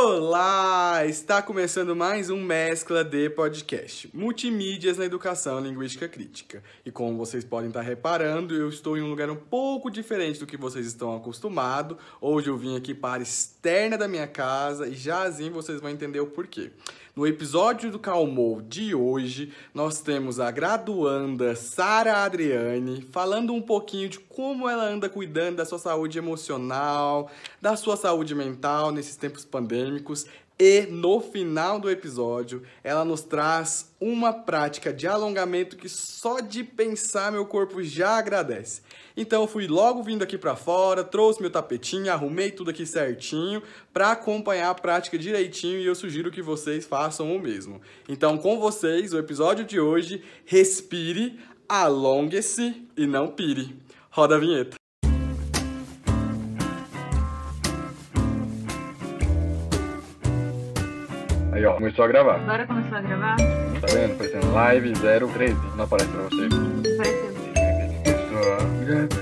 Olá! Está começando mais um Mescla de Podcast, Multimídias na Educação Linguística Crítica. E como vocês podem estar reparando, eu estou em um lugar um pouco diferente do que vocês estão acostumados. Hoje eu vim aqui para a externa da minha casa e já assim vocês vão entender o porquê. No episódio do Calmou de hoje, nós temos a graduanda Sara Adriane falando um pouquinho de como ela anda cuidando da sua saúde emocional, da sua saúde mental nesses tempos pandêmicos. E no final do episódio, ela nos traz uma prática de alongamento que só de pensar meu corpo já agradece. Então fui logo vindo aqui para fora, trouxe meu tapetinho, arrumei tudo aqui certinho para acompanhar a prática direitinho e eu sugiro que vocês façam o mesmo. Então com vocês, o episódio de hoje, respire, alongue-se e não pire. Roda a vinheta. Aí ó, começou a gravar. Agora começou a gravar? Tá vendo? Aparecendo live 013. Não aparece pra você. Apareceu. Começou a gravar.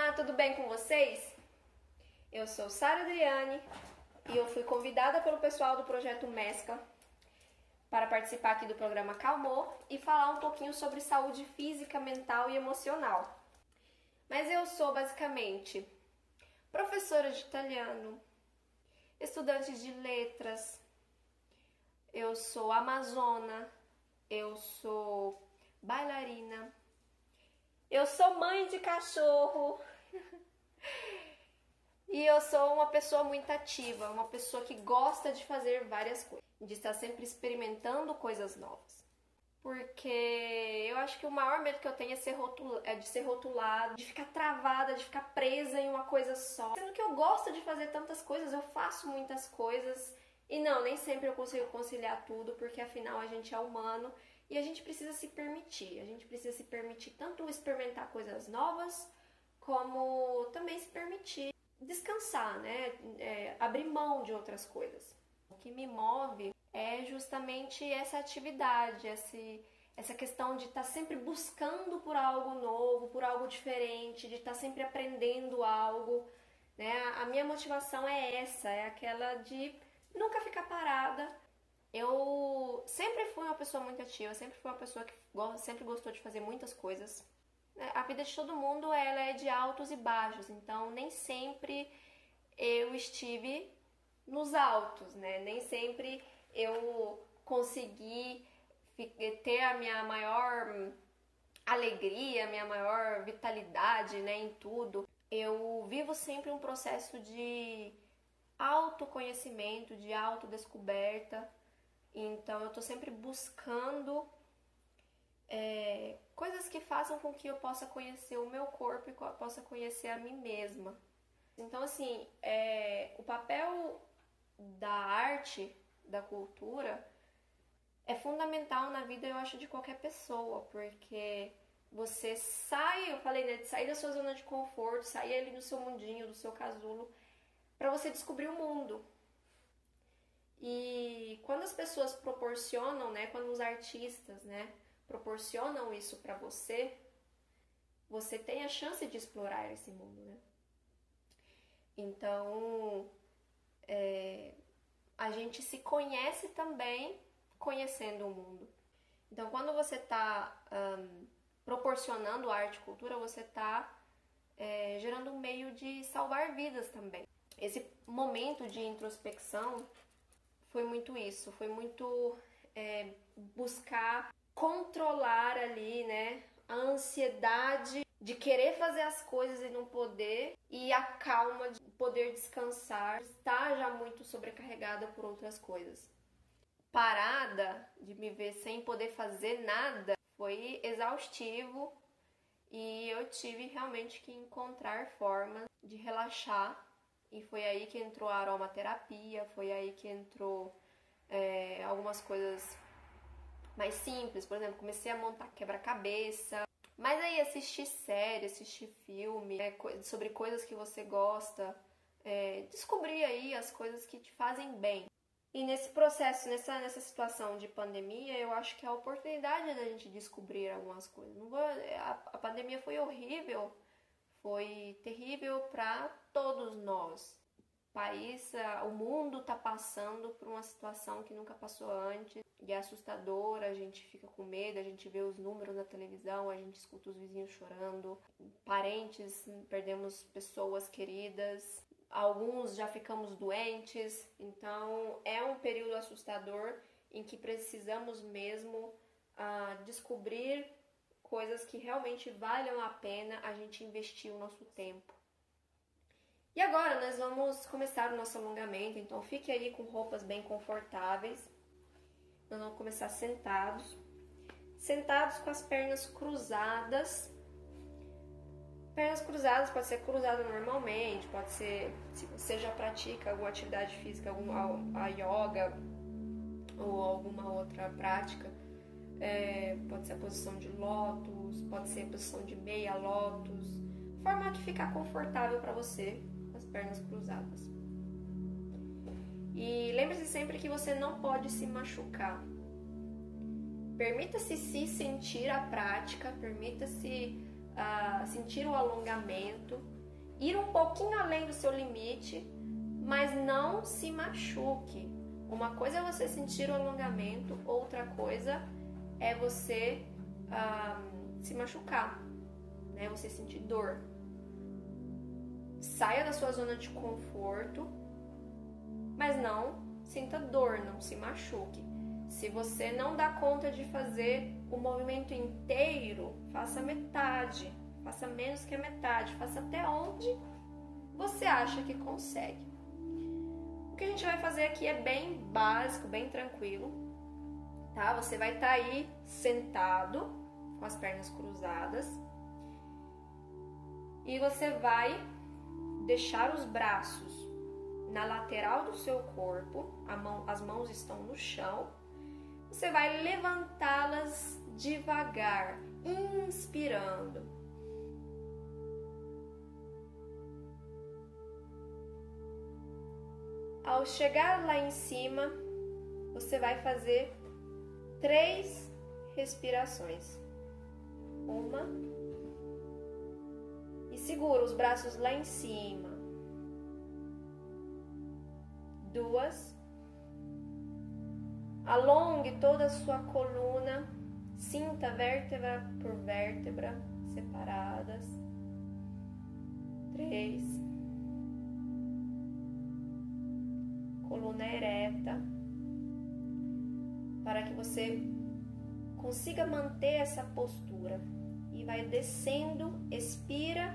Olá, tudo bem com vocês? Eu sou Sara Adriane e eu fui convidada pelo pessoal do projeto Mescla para participar aqui do programa Calmor e falar um pouquinho sobre saúde física, mental e emocional. Mas eu sou basicamente professora de italiano, estudante de letras, eu sou amazona, eu sou bailarina, eu sou mãe de cachorro. E eu sou uma pessoa muito ativa, uma pessoa que gosta de fazer várias coisas, de estar sempre experimentando coisas novas. Porque eu acho que o maior medo que eu tenho é, ser rotul... é de ser rotulada, de ficar travada, de ficar presa em uma coisa só. Sendo que eu gosto de fazer tantas coisas, eu faço muitas coisas. E não, nem sempre eu consigo conciliar tudo, porque afinal a gente é humano e a gente precisa se permitir. A gente precisa se permitir tanto experimentar coisas novas, como também se permitir descansar, né? É, abrir mão de outras coisas. O que me move é justamente essa atividade, esse, essa questão de estar tá sempre buscando por algo novo, por algo diferente, de estar tá sempre aprendendo algo. Né? A minha motivação é essa, é aquela de nunca ficar parada. Eu sempre fui uma pessoa muito ativa, sempre fui uma pessoa que sempre gostou de fazer muitas coisas a vida de todo mundo ela é de altos e baixos, então nem sempre eu estive nos altos, né? Nem sempre eu consegui ter a minha maior alegria, a minha maior vitalidade, né, em tudo. Eu vivo sempre um processo de autoconhecimento, de autodescoberta. Então eu tô sempre buscando é, coisas que façam com que eu possa conhecer o meu corpo e possa conhecer a mim mesma. Então, assim, é, o papel da arte, da cultura, é fundamental na vida, eu acho, de qualquer pessoa, porque você sai, eu falei, né, de sair da sua zona de conforto, sair ali do seu mundinho, do seu casulo, para você descobrir o mundo. E quando as pessoas proporcionam, né, quando os artistas, né, proporcionam isso para você, você tem a chance de explorar esse mundo, né? Então, é, a gente se conhece também conhecendo o mundo. Então, quando você está um, proporcionando arte e cultura, você está é, gerando um meio de salvar vidas também. Esse momento de introspecção foi muito isso, foi muito é, buscar controlar ali, né, a ansiedade de querer fazer as coisas e não poder e a calma de poder descansar, estar já muito sobrecarregada por outras coisas. Parada de me ver sem poder fazer nada foi exaustivo e eu tive realmente que encontrar formas de relaxar e foi aí que entrou a aromaterapia, foi aí que entrou é, algumas coisas mais simples, por exemplo, comecei a montar quebra-cabeça. Mas aí assistir série, assistir filme, né, sobre coisas que você gosta, é, descobrir aí as coisas que te fazem bem. E nesse processo, nessa, nessa situação de pandemia, eu acho que é a oportunidade da gente descobrir algumas coisas. Não vou, a, a pandemia foi horrível, foi terrível para todos nós. O país, o mundo está passando por uma situação que nunca passou antes e é assustadora. A gente fica com medo, a gente vê os números na televisão, a gente escuta os vizinhos chorando, parentes, perdemos pessoas queridas, alguns já ficamos doentes. Então é um período assustador em que precisamos mesmo uh, descobrir coisas que realmente valham a pena a gente investir o nosso tempo. E agora nós vamos começar o nosso alongamento, então fique aí com roupas bem confortáveis. Nós vamos começar sentados. Sentados com as pernas cruzadas. Pernas cruzadas pode ser cruzada normalmente, pode ser se você já pratica alguma atividade física, alguma a yoga ou alguma outra prática é, pode ser a posição de lótus, pode ser a posição de meia lótus, forma que ficar confortável para você, as pernas cruzadas. E lembre-se sempre que você não pode se machucar. Permita-se se sentir a prática, permita-se uh, sentir o alongamento, ir um pouquinho além do seu limite, mas não se machuque. Uma coisa é você sentir o alongamento, outra coisa é você um, se machucar, né? Você sentir dor. Saia da sua zona de conforto, mas não sinta dor, não se machuque. Se você não dá conta de fazer o movimento inteiro, faça metade, faça menos que a metade, faça até onde você acha que consegue. O que a gente vai fazer aqui é bem básico, bem tranquilo tá? Você vai estar tá aí sentado, com as pernas cruzadas, e você vai deixar os braços na lateral do seu corpo, mão, as mãos estão no chão. Você vai levantá-las devagar, inspirando. Ao chegar lá em cima, você vai fazer três respirações. Uma. E segura os braços lá em cima. Duas. Alongue toda a sua coluna. Sinta vértebra por vértebra separadas. Três. Coluna ereta para que você consiga manter essa postura. E vai descendo, expira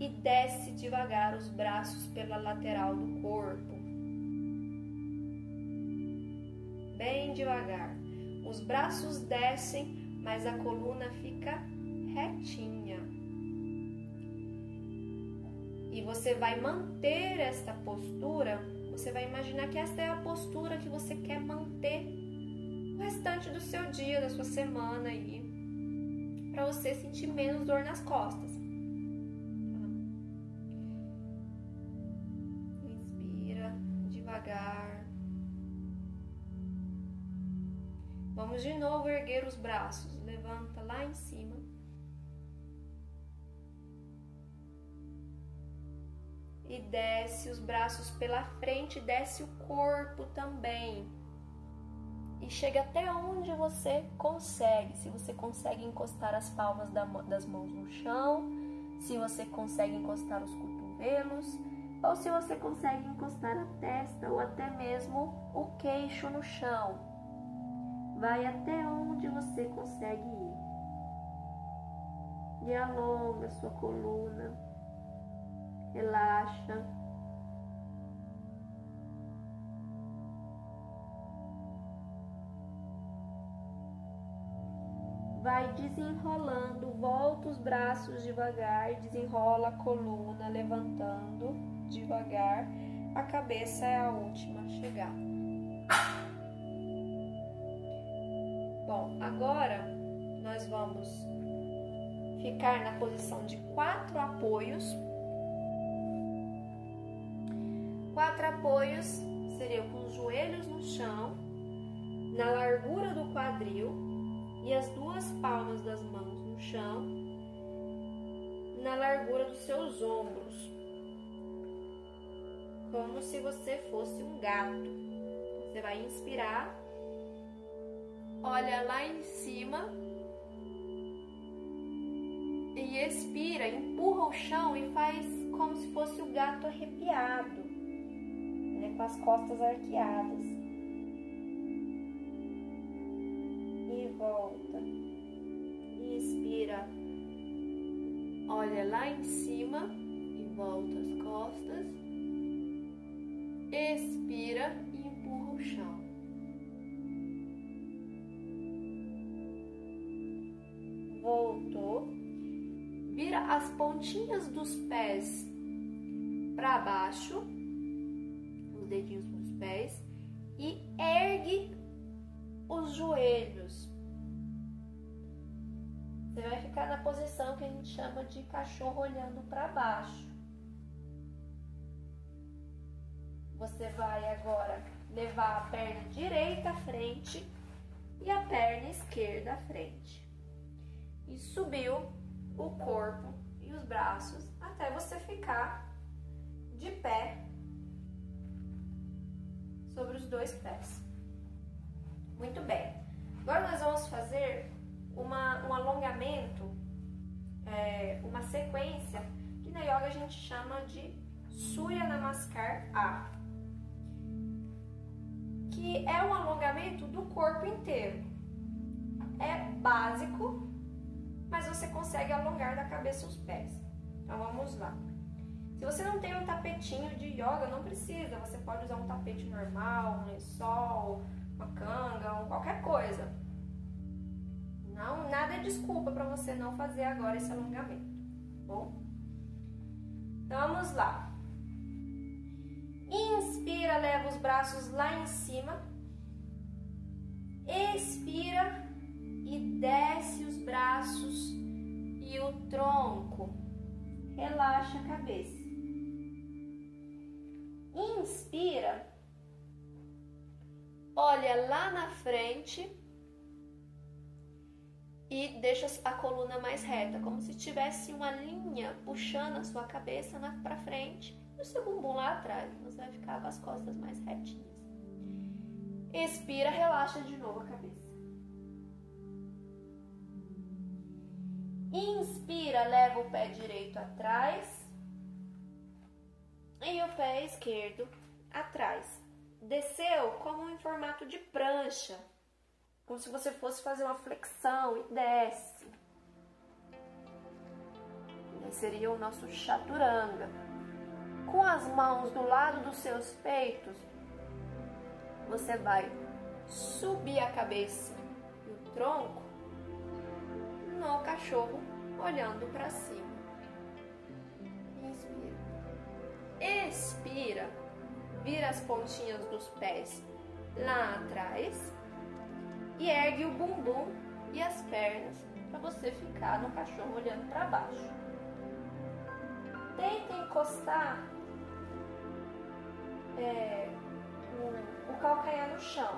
e desce devagar os braços pela lateral do corpo. Devagar. Os braços descem, mas a coluna fica retinha. E você vai manter esta postura. Você vai imaginar que esta é a postura que você quer manter o restante do seu dia, da sua semana aí, para você sentir menos dor nas costas. Inspira devagar. Vamos de novo erguer os braços. Levanta lá em cima. E desce os braços pela frente, desce o corpo também e chega até onde você consegue. Se você consegue encostar as palmas das mãos no chão, se você consegue encostar os cotovelos, ou se você consegue encostar a testa ou até mesmo o queixo no chão. Vai até onde você consegue ir. E alonga sua coluna. Relaxa. vai desenrolando, volta os braços devagar, desenrola a coluna, levantando devagar. A cabeça é a última a chegar. Bom, agora nós vamos ficar na posição de quatro apoios. Quatro apoios seriam com os joelhos no chão, na largura do quadril e as duas palmas das mãos no chão, na largura dos seus ombros, como se você fosse um gato. Você vai inspirar, olha lá em cima e expira, empurra o chão e faz como se fosse o gato arrepiado, né, com as costas arqueadas. E volta. E expira. Olha lá em cima e volta as costas. Expira e empurra o chão. As pontinhas dos pés para baixo, os dedinhos dos pés, e ergue os joelhos. Você vai ficar na posição que a gente chama de cachorro olhando para baixo. Você vai agora levar a perna direita à frente e a perna esquerda à frente. E subiu o corpo os braços até você ficar de pé sobre os dois pés. Muito bem. Agora nós vamos fazer uma, um alongamento, é, uma sequência que na yoga a gente chama de Surya Namaskar A, que é um alongamento do corpo inteiro. É básico, mas você consegue alongar da cabeça os pés. Então vamos lá. Se você não tem um tapetinho de yoga, não precisa. Você pode usar um tapete normal, um lençol, uma canga, qualquer coisa. Não, nada é desculpa para você não fazer agora esse alongamento. Tá bom, então vamos lá. Inspira, leva os braços lá em cima. Expira e desce os braços e o tronco. Relaxa a cabeça. Inspira. Olha lá na frente e deixa a coluna mais reta, como se tivesse uma linha puxando a sua cabeça para frente e o seu bumbum lá atrás. Você vai ficar com as costas mais retinhas. Expira, relaxa de novo a cabeça. Inspira, leva o pé direito atrás e o pé esquerdo atrás. Desceu como em formato de prancha, como se você fosse fazer uma flexão e desce. Esse seria o nosso chaturanga. Com as mãos do lado dos seus peitos, você vai subir a cabeça e o tronco no cachorro olhando para cima. Expira, vira as pontinhas dos pés lá atrás e ergue o bumbum e as pernas para você ficar no cachorro olhando para baixo. Tenta encostar é, o, o calcanhar no chão.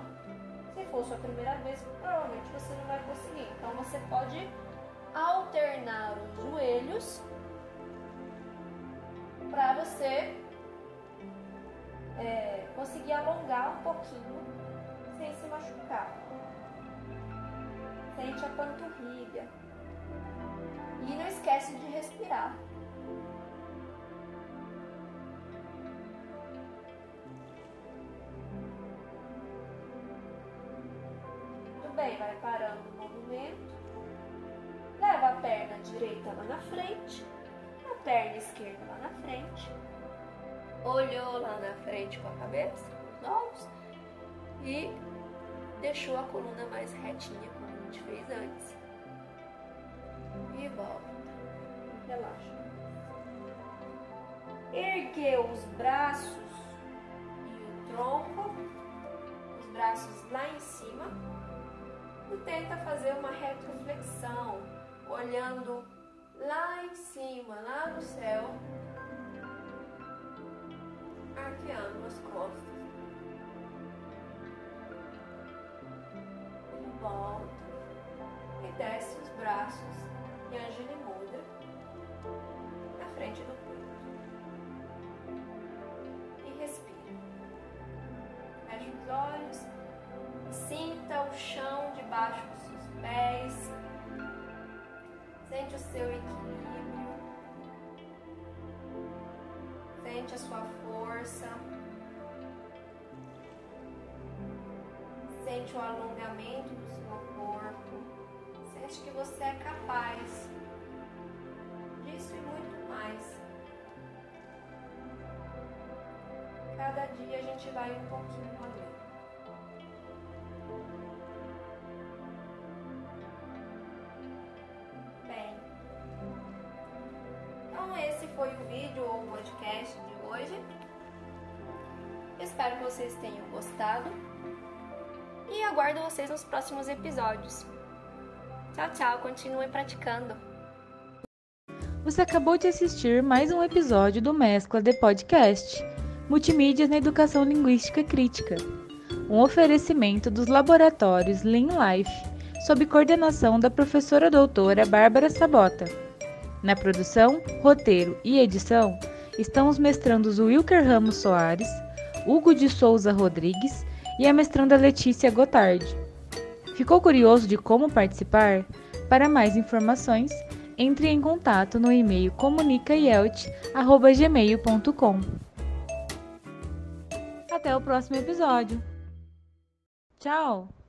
Se for sua primeira vez, provavelmente você não vai conseguir. Então você pode alternar os joelhos para você é, conseguir alongar um pouquinho sem se machucar. Sente a panturrilha. E não esquece de respirar. Muito bem, vai parando o movimento. A perna direita lá na frente perna esquerda lá na frente, olhou lá na frente com a cabeça, os olhos, e deixou a coluna mais retinha, como a gente fez antes. E volta. Relaxa. Ergueu os braços e o tronco, os braços lá em cima, e tenta fazer uma retroflexão, olhando lá em cima, lá no céu, arqueando as costas. Volta e desce os braços e Angele muda na frente do peito. E respira. Fecha os olhos, sinta o chão debaixo dos seus pés. Sente o seu equilíbrio. Sente a sua força. Sente o alongamento do seu corpo. Sente que você é capaz disso e muito mais. Cada dia a gente vai um pouquinho além. Espero que vocês tenham gostado e aguardo vocês nos próximos episódios. Tchau, tchau, continuem praticando. Você acabou de assistir mais um episódio do Mescla de Podcast, Multimídias na Educação Linguística Crítica, um oferecimento dos laboratórios Lean Life, sob coordenação da professora doutora Bárbara Sabota. Na produção, roteiro e edição estão os mestrandos Wilker Ramos Soares, Hugo de Souza Rodrigues e a mestranda Letícia Gotardi. Ficou curioso de como participar? Para mais informações, entre em contato no e-mail comunicaielt.gmail.com. Até o próximo episódio. Tchau!